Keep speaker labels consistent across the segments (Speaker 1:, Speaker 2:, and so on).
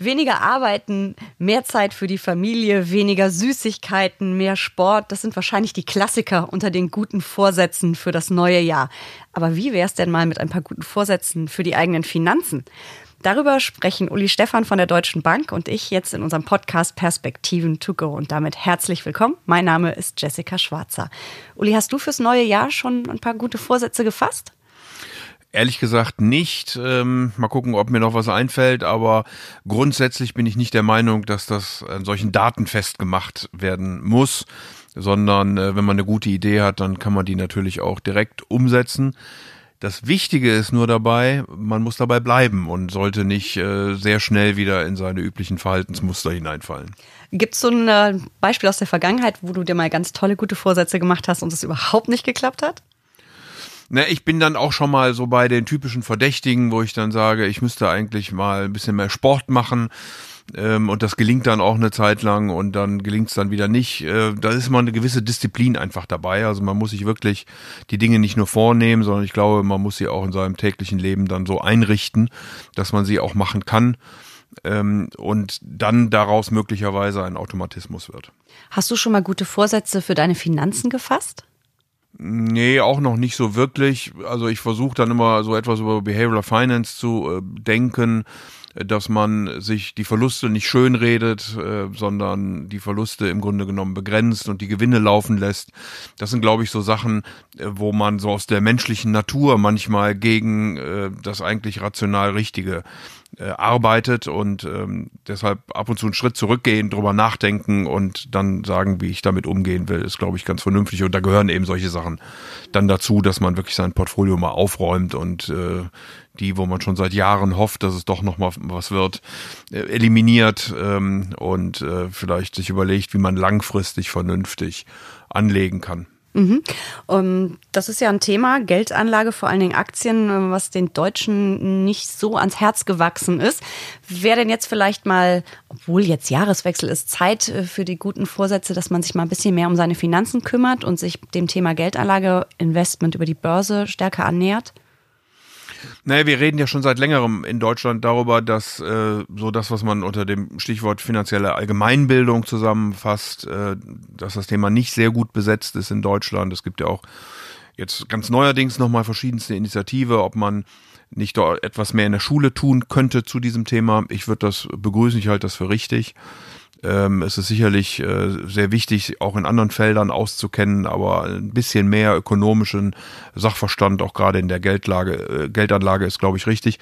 Speaker 1: Weniger arbeiten, mehr Zeit für die Familie, weniger Süßigkeiten, mehr Sport, das sind wahrscheinlich die Klassiker unter den guten Vorsätzen für das neue Jahr. Aber wie wäre es denn mal mit ein paar guten Vorsätzen für die eigenen Finanzen? Darüber sprechen Uli Stefan von der Deutschen Bank und ich jetzt in unserem Podcast Perspektiven to go. Und damit herzlich willkommen. Mein Name ist Jessica Schwarzer. Uli, hast du fürs neue Jahr schon ein paar gute Vorsätze gefasst?
Speaker 2: Ehrlich gesagt nicht. Ähm, mal gucken, ob mir noch was einfällt. Aber grundsätzlich bin ich nicht der Meinung, dass das an solchen Daten festgemacht werden muss, sondern äh, wenn man eine gute Idee hat, dann kann man die natürlich auch direkt umsetzen. Das Wichtige ist nur dabei, man muss dabei bleiben und sollte nicht äh, sehr schnell wieder in seine üblichen Verhaltensmuster hineinfallen.
Speaker 1: Gibt es so ein äh, Beispiel aus der Vergangenheit, wo du dir mal ganz tolle, gute Vorsätze gemacht hast und es überhaupt nicht geklappt hat?
Speaker 2: Na, ich bin dann auch schon mal so bei den typischen Verdächtigen, wo ich dann sage, ich müsste eigentlich mal ein bisschen mehr Sport machen ähm, und das gelingt dann auch eine Zeit lang und dann gelingt es dann wieder nicht. Äh, da ist immer eine gewisse Disziplin einfach dabei. Also man muss sich wirklich die Dinge nicht nur vornehmen, sondern ich glaube, man muss sie auch in seinem täglichen Leben dann so einrichten, dass man sie auch machen kann ähm, und dann daraus möglicherweise ein Automatismus wird.
Speaker 1: Hast du schon mal gute Vorsätze für deine Finanzen gefasst?
Speaker 2: Nee, auch noch nicht so wirklich. Also ich versuche dann immer so etwas über Behavioral Finance zu äh, denken dass man sich die Verluste nicht schönredet, äh, sondern die Verluste im Grunde genommen begrenzt und die Gewinne laufen lässt. Das sind, glaube ich, so Sachen, äh, wo man so aus der menschlichen Natur manchmal gegen äh, das eigentlich rational Richtige äh, arbeitet und ähm, deshalb ab und zu einen Schritt zurückgehen, drüber nachdenken und dann sagen, wie ich damit umgehen will, ist, glaube ich, ganz vernünftig. Und da gehören eben solche Sachen dann dazu, dass man wirklich sein Portfolio mal aufräumt und äh, die, wo man schon seit Jahren hofft, dass es doch noch mal was wird, äh, eliminiert ähm, und äh, vielleicht sich überlegt, wie man langfristig vernünftig anlegen kann.
Speaker 1: Mhm. Um, das ist ja ein Thema, Geldanlage, vor allen Dingen Aktien, was den Deutschen nicht so ans Herz gewachsen ist. Wäre denn jetzt vielleicht mal, obwohl jetzt Jahreswechsel ist, Zeit äh, für die guten Vorsätze, dass man sich mal ein bisschen mehr um seine Finanzen kümmert und sich dem Thema Geldanlage, Investment über die Börse stärker annähert?
Speaker 2: Naja, wir reden ja schon seit längerem in Deutschland darüber, dass äh, so das, was man unter dem Stichwort finanzielle Allgemeinbildung zusammenfasst, äh, dass das Thema nicht sehr gut besetzt ist in Deutschland. Es gibt ja auch jetzt ganz neuerdings nochmal verschiedenste Initiative, ob man nicht dort etwas mehr in der Schule tun könnte zu diesem Thema. Ich würde das begrüßen, ich halte das für richtig. Ähm, es ist sicherlich äh, sehr wichtig, auch in anderen Feldern auszukennen, aber ein bisschen mehr ökonomischen Sachverstand, auch gerade in der Geldlage, äh, Geldanlage ist, glaube ich, richtig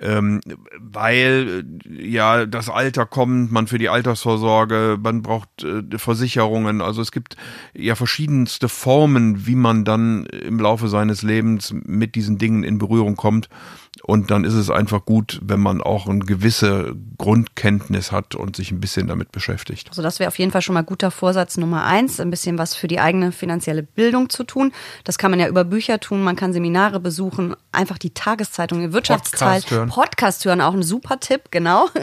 Speaker 2: ähm, weil ja das Alter kommt, man für die Altersvorsorge, man braucht äh, Versicherungen. Also es gibt ja verschiedenste Formen, wie man dann im Laufe seines Lebens mit diesen Dingen in Berührung kommt. Und dann ist es einfach gut, wenn man auch eine gewisse Grundkenntnis hat und sich ein bisschen damit beschäftigt.
Speaker 1: Also das wäre auf jeden Fall schon mal guter Vorsatz Nummer eins, ein bisschen was für die eigene finanzielle Bildung zu tun. Das kann man ja über Bücher tun, man kann Seminare besuchen, einfach die Tageszeitung, die Wirtschaftsteil, Podcast hören. Podcast hören, auch ein super Tipp, genau.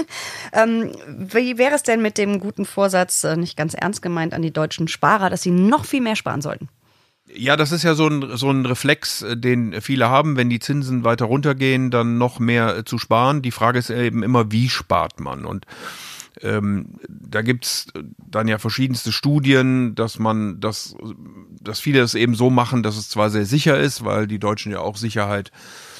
Speaker 1: Ähm, wie wäre es denn mit dem guten Vorsatz, äh, nicht ganz ernst gemeint, an die deutschen Sparer, dass sie noch viel mehr sparen sollten?
Speaker 2: Ja, das ist ja so ein, so ein Reflex, äh, den viele haben, wenn die Zinsen weiter runtergehen, dann noch mehr äh, zu sparen. Die Frage ist eben immer, wie spart man? Und ähm, da gibt's dann ja verschiedenste Studien, dass man das, dass viele es eben so machen, dass es zwar sehr sicher ist, weil die Deutschen ja auch Sicherheit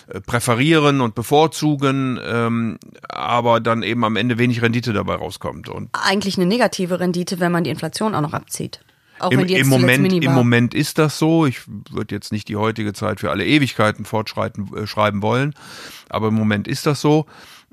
Speaker 2: äh, präferieren und bevorzugen, ähm, aber dann eben am Ende wenig Rendite dabei rauskommt. Und
Speaker 1: Eigentlich eine negative Rendite, wenn man die Inflation auch noch abzieht.
Speaker 2: Auch Im, im Moment, Im Moment ist das so. Ich würde jetzt nicht die heutige Zeit für alle Ewigkeiten fortschreiten äh, schreiben wollen, aber im Moment ist das so.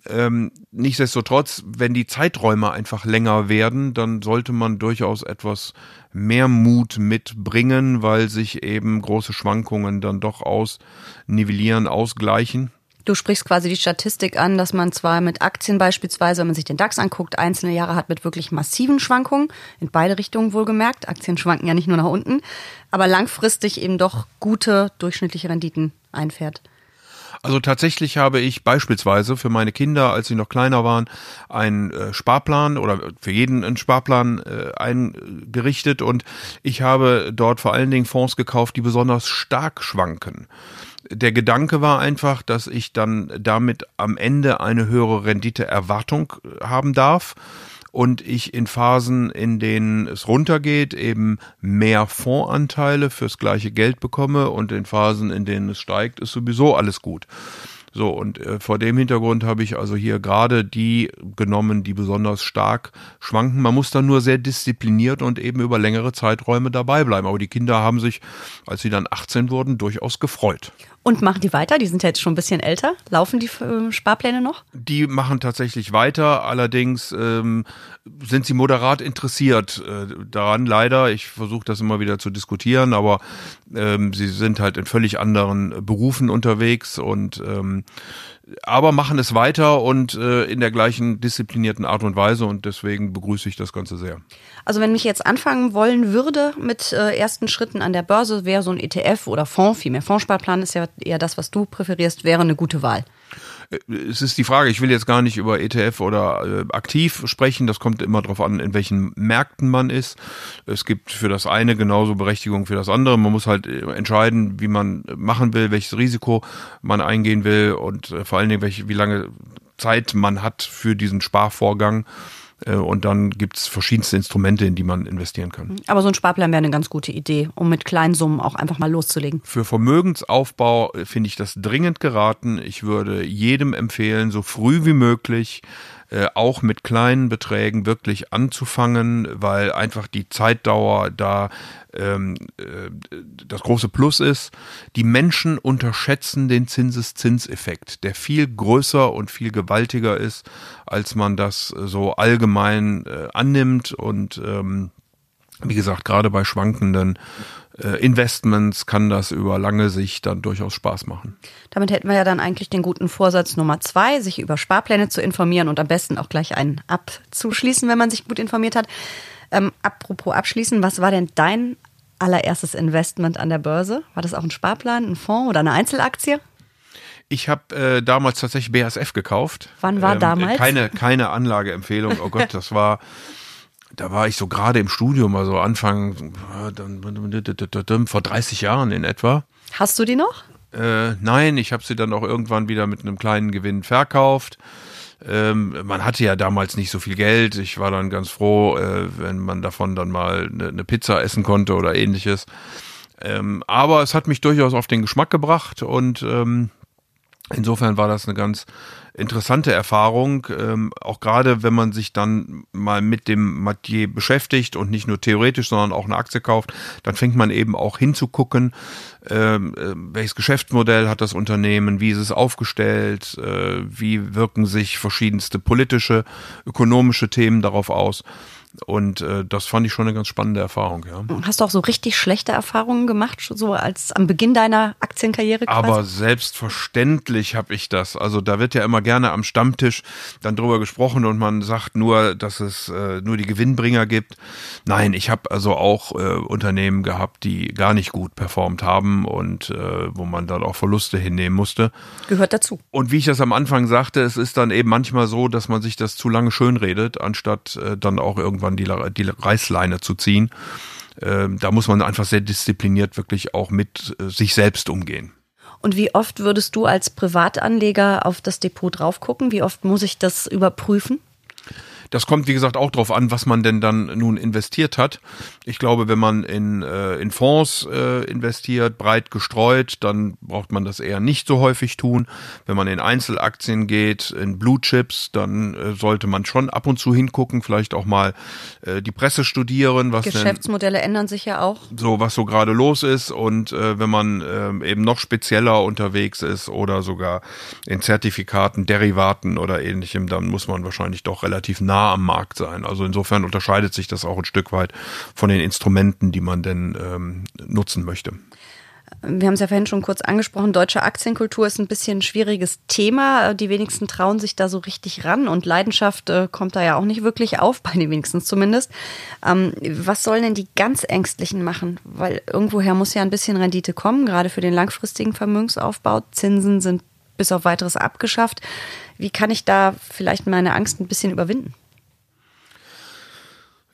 Speaker 2: Ähm, nichtsdestotrotz, wenn die Zeiträume einfach länger werden, dann sollte man durchaus etwas mehr Mut mitbringen, weil sich eben große Schwankungen dann doch ausnivellieren, ausgleichen.
Speaker 1: Du sprichst quasi die Statistik an, dass man zwar mit Aktien beispielsweise, wenn man sich den DAX anguckt, einzelne Jahre hat mit wirklich massiven Schwankungen, in beide Richtungen wohlgemerkt. Aktien schwanken ja nicht nur nach unten, aber langfristig eben doch gute durchschnittliche Renditen einfährt.
Speaker 2: Also tatsächlich habe ich beispielsweise für meine Kinder, als sie noch kleiner waren, einen äh, Sparplan oder für jeden einen Sparplan äh, eingerichtet und ich habe dort vor allen Dingen Fonds gekauft, die besonders stark schwanken. Der Gedanke war einfach, dass ich dann damit am Ende eine höhere Renditeerwartung haben darf und ich in Phasen, in denen es runtergeht, eben mehr Fondsanteile fürs gleiche Geld bekomme und in Phasen, in denen es steigt, ist sowieso alles gut. So, und äh, vor dem Hintergrund habe ich also hier gerade die genommen, die besonders stark schwanken. Man muss dann nur sehr diszipliniert und eben über längere Zeiträume dabei bleiben. Aber die Kinder haben sich, als sie dann 18 wurden, durchaus gefreut.
Speaker 1: Und machen die weiter? Die sind ja jetzt schon ein bisschen älter. Laufen die äh, Sparpläne noch?
Speaker 2: Die machen tatsächlich weiter. Allerdings ähm, sind sie moderat interessiert äh, daran, leider. Ich versuche das immer wieder zu diskutieren, aber ähm, sie sind halt in völlig anderen Berufen unterwegs und ähm, aber machen es weiter und äh, in der gleichen disziplinierten Art und Weise und deswegen begrüße ich das Ganze sehr.
Speaker 1: Also wenn ich jetzt anfangen wollen würde mit äh, ersten Schritten an der Börse, wäre so ein ETF oder Fonds, vielmehr Fondssparplan ist ja eher das, was du präferierst, wäre eine gute Wahl
Speaker 2: es ist die Frage, ich will jetzt gar nicht über ETF oder äh, aktiv sprechen, das kommt immer darauf an, in welchen Märkten man ist. Es gibt für das eine genauso Berechtigung für das andere. Man muss halt äh, entscheiden, wie man machen will, welches Risiko man eingehen will und äh, vor allen Dingen, welche, wie lange Zeit man hat für diesen Sparvorgang. Äh, und dann gibt's verschiedenste Instrumente, in die man investieren kann.
Speaker 1: Aber so ein Sparplan wäre eine ganz gute Idee, um mit kleinen Summen auch einfach mal loszulegen.
Speaker 2: Für Vermögensaufbau äh, finde ich das dringend geraten. Ich würde jedem empfehlen, so früh wie möglich äh, auch mit kleinen Beträgen wirklich anzufangen, weil einfach die Zeitdauer da ähm, äh, das große Plus ist. Die Menschen unterschätzen den Zinseszinseffekt, der viel größer und viel gewaltiger ist, als man das so allgemein äh, annimmt und ähm, wie gesagt, gerade bei schwankenden äh, Investments kann das über lange Sicht dann durchaus Spaß machen.
Speaker 1: Damit hätten wir ja dann eigentlich den guten Vorsatz Nummer zwei, sich über Sparpläne zu informieren und am besten auch gleich einen abzuschließen, wenn man sich gut informiert hat. Ähm, apropos abschließen, was war denn dein allererstes Investment an der Börse? War das auch ein Sparplan, ein Fonds oder eine Einzelaktie?
Speaker 2: Ich habe äh, damals tatsächlich BASF gekauft.
Speaker 1: Wann war ähm, damals?
Speaker 2: Keine, keine Anlageempfehlung. Oh Gott, das war da war ich so gerade im Studium, also Anfang vor 30 Jahren in etwa.
Speaker 1: Hast du die noch?
Speaker 2: Äh, nein, ich habe sie dann auch irgendwann wieder mit einem kleinen Gewinn verkauft. Ähm, man hatte ja damals nicht so viel Geld. Ich war dann ganz froh, äh, wenn man davon dann mal eine ne Pizza essen konnte oder ähnliches. Ähm, aber es hat mich durchaus auf den Geschmack gebracht und ähm, insofern war das eine ganz interessante Erfahrung, ähm, auch gerade wenn man sich dann mal mit dem Matier beschäftigt und nicht nur theoretisch, sondern auch eine Aktie kauft, dann fängt man eben auch hinzugucken, ähm, äh, welches Geschäftsmodell hat das Unternehmen, wie ist es aufgestellt, äh, wie wirken sich verschiedenste politische, ökonomische Themen darauf aus. Und äh, das fand ich schon eine ganz spannende Erfahrung, ja.
Speaker 1: Hast du auch so richtig schlechte Erfahrungen gemacht, so als am Beginn deiner Aktienkarriere?
Speaker 2: Quasi? Aber selbstverständlich habe ich das. Also da wird ja immer gerne am Stammtisch dann drüber gesprochen und man sagt nur, dass es äh, nur die Gewinnbringer gibt. Nein, ich habe also auch äh, Unternehmen gehabt, die gar nicht gut performt haben und äh, wo man dann auch Verluste hinnehmen musste.
Speaker 1: Gehört dazu.
Speaker 2: Und wie ich das am Anfang sagte, es ist dann eben manchmal so, dass man sich das zu lange schönredet, anstatt äh, dann auch irgendwann irgendwann die, die Reißleine zu ziehen. Ähm, da muss man einfach sehr diszipliniert wirklich auch mit äh, sich selbst umgehen.
Speaker 1: Und wie oft würdest du als Privatanleger auf das Depot drauf gucken? Wie oft muss ich das überprüfen?
Speaker 2: Das kommt, wie gesagt, auch darauf an, was man denn dann nun investiert hat. Ich glaube, wenn man in, äh, in Fonds äh, investiert, breit gestreut, dann braucht man das eher nicht so häufig tun. Wenn man in Einzelaktien geht, in Blue Chips, dann äh, sollte man schon ab und zu hingucken, vielleicht auch mal äh, die Presse studieren. Was
Speaker 1: Geschäftsmodelle
Speaker 2: denn,
Speaker 1: ändern sich ja auch.
Speaker 2: So, was so gerade los ist. Und äh, wenn man äh, eben noch spezieller unterwegs ist oder sogar in Zertifikaten, Derivaten oder ähnlichem, dann muss man wahrscheinlich doch relativ nah nah am Markt sein. Also insofern unterscheidet sich das auch ein Stück weit von den Instrumenten, die man denn ähm, nutzen möchte.
Speaker 1: Wir haben es ja vorhin schon kurz angesprochen, deutsche Aktienkultur ist ein bisschen ein schwieriges Thema. Die wenigsten trauen sich da so richtig ran und Leidenschaft äh, kommt da ja auch nicht wirklich auf, bei den wenigsten zumindest. Ähm, was sollen denn die ganz Ängstlichen machen? Weil irgendwoher muss ja ein bisschen Rendite kommen, gerade für den langfristigen Vermögensaufbau. Zinsen sind bis auf weiteres abgeschafft. Wie kann ich da vielleicht meine Angst ein bisschen überwinden?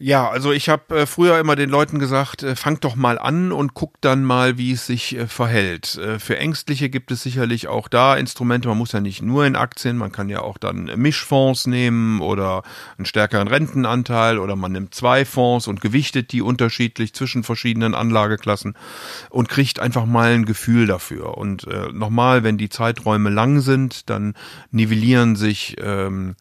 Speaker 2: Ja, also ich habe äh, früher immer den Leuten gesagt, äh, fangt doch mal an und guckt dann mal, wie es sich äh, verhält. Äh, für Ängstliche gibt es sicherlich auch da Instrumente. Man muss ja nicht nur in Aktien, man kann ja auch dann Mischfonds nehmen oder einen stärkeren Rentenanteil oder man nimmt zwei Fonds und gewichtet die unterschiedlich zwischen verschiedenen Anlageklassen und kriegt einfach mal ein Gefühl dafür. Und äh, nochmal, wenn die Zeiträume lang sind, dann nivellieren sich ähm,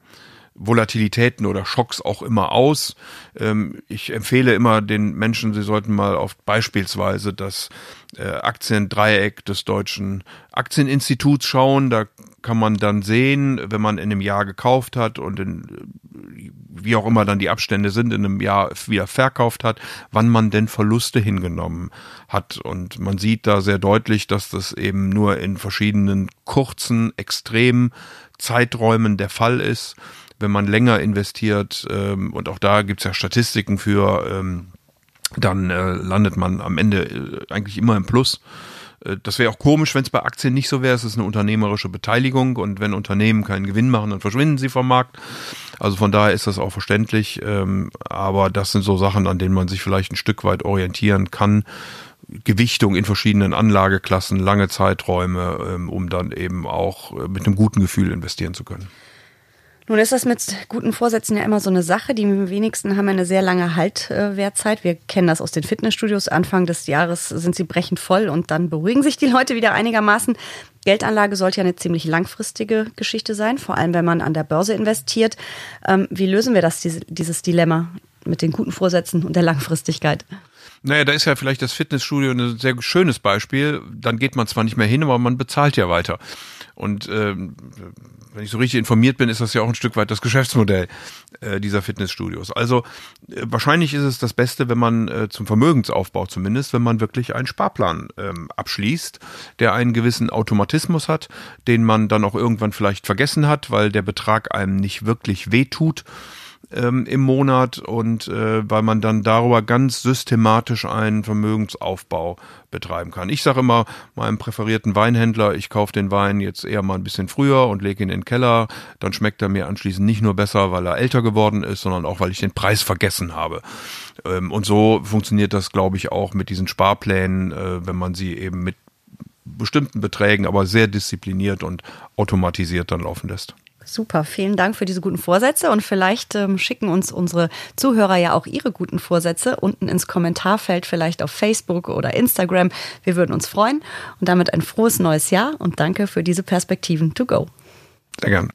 Speaker 2: Volatilitäten oder Schocks auch immer aus. Ähm, ich empfehle immer den Menschen, sie sollten mal auf beispielsweise das äh, Aktiendreieck des deutschen Aktieninstituts schauen. Da kann man dann sehen, wenn man in einem Jahr gekauft hat und in, wie auch immer dann die Abstände sind, in einem Jahr wieder verkauft hat, wann man denn Verluste hingenommen hat. Und man sieht da sehr deutlich, dass das eben nur in verschiedenen kurzen, extremen Zeiträumen der Fall ist wenn man länger investiert, ähm, und auch da gibt's ja Statistiken für, ähm, dann äh, landet man am Ende äh, eigentlich immer im Plus. Äh, das wäre auch komisch, wenn es bei Aktien nicht so wäre. Es ist eine unternehmerische Beteiligung und wenn Unternehmen keinen Gewinn machen, dann verschwinden sie vom Markt. Also von daher ist das auch verständlich. Ähm, aber das sind so Sachen, an denen man sich vielleicht ein Stück weit orientieren kann. Gewichtung in verschiedenen Anlageklassen, lange Zeiträume, ähm, um dann eben auch äh, mit einem guten Gefühl investieren zu können.
Speaker 1: Nun ist das mit guten Vorsätzen ja immer so eine Sache. Die wenigsten haben eine sehr lange Haltwertzeit. Wir kennen das aus den Fitnessstudios. Anfang des Jahres sind sie brechend voll und dann beruhigen sich die Leute wieder einigermaßen. Geldanlage sollte ja eine ziemlich langfristige Geschichte sein, vor allem wenn man an der Börse investiert. Ähm, wie lösen wir das, dieses Dilemma mit den guten Vorsätzen und der Langfristigkeit?
Speaker 2: Naja, da ist ja vielleicht das Fitnessstudio ein sehr schönes Beispiel. Dann geht man zwar nicht mehr hin, aber man bezahlt ja weiter. Und ähm, wenn ich so richtig informiert bin, ist das ja auch ein Stück weit das Geschäftsmodell äh, dieser Fitnessstudios. Also äh, wahrscheinlich ist es das Beste, wenn man äh, zum Vermögensaufbau zumindest, wenn man wirklich einen Sparplan ähm, abschließt, der einen gewissen Automatismus hat, den man dann auch irgendwann vielleicht vergessen hat, weil der Betrag einem nicht wirklich wehtut ähm, im Monat und äh, weil man dann darüber ganz systematisch einen Vermögensaufbau betreiben kann. Ich sage immer meinem präferierten Weinhändler, ich kaufe den Wein jetzt eher mal ein bisschen früher und lege ihn in den Keller, dann schmeckt er mir anschließend nicht nur besser, weil er älter geworden ist, sondern auch, weil ich den Preis vergessen habe. Ähm, und so funktioniert das, glaube ich, auch mit diesen Sparplänen, äh, wenn man sie eben mit bestimmten Beträgen, aber sehr diszipliniert und automatisiert dann laufen lässt.
Speaker 1: Super, vielen Dank für diese guten Vorsätze und vielleicht ähm, schicken uns unsere Zuhörer ja auch ihre guten Vorsätze unten ins Kommentarfeld, vielleicht auf Facebook oder Instagram. Wir würden uns freuen und damit ein frohes neues Jahr und danke für diese Perspektiven to go.
Speaker 2: Sehr gern.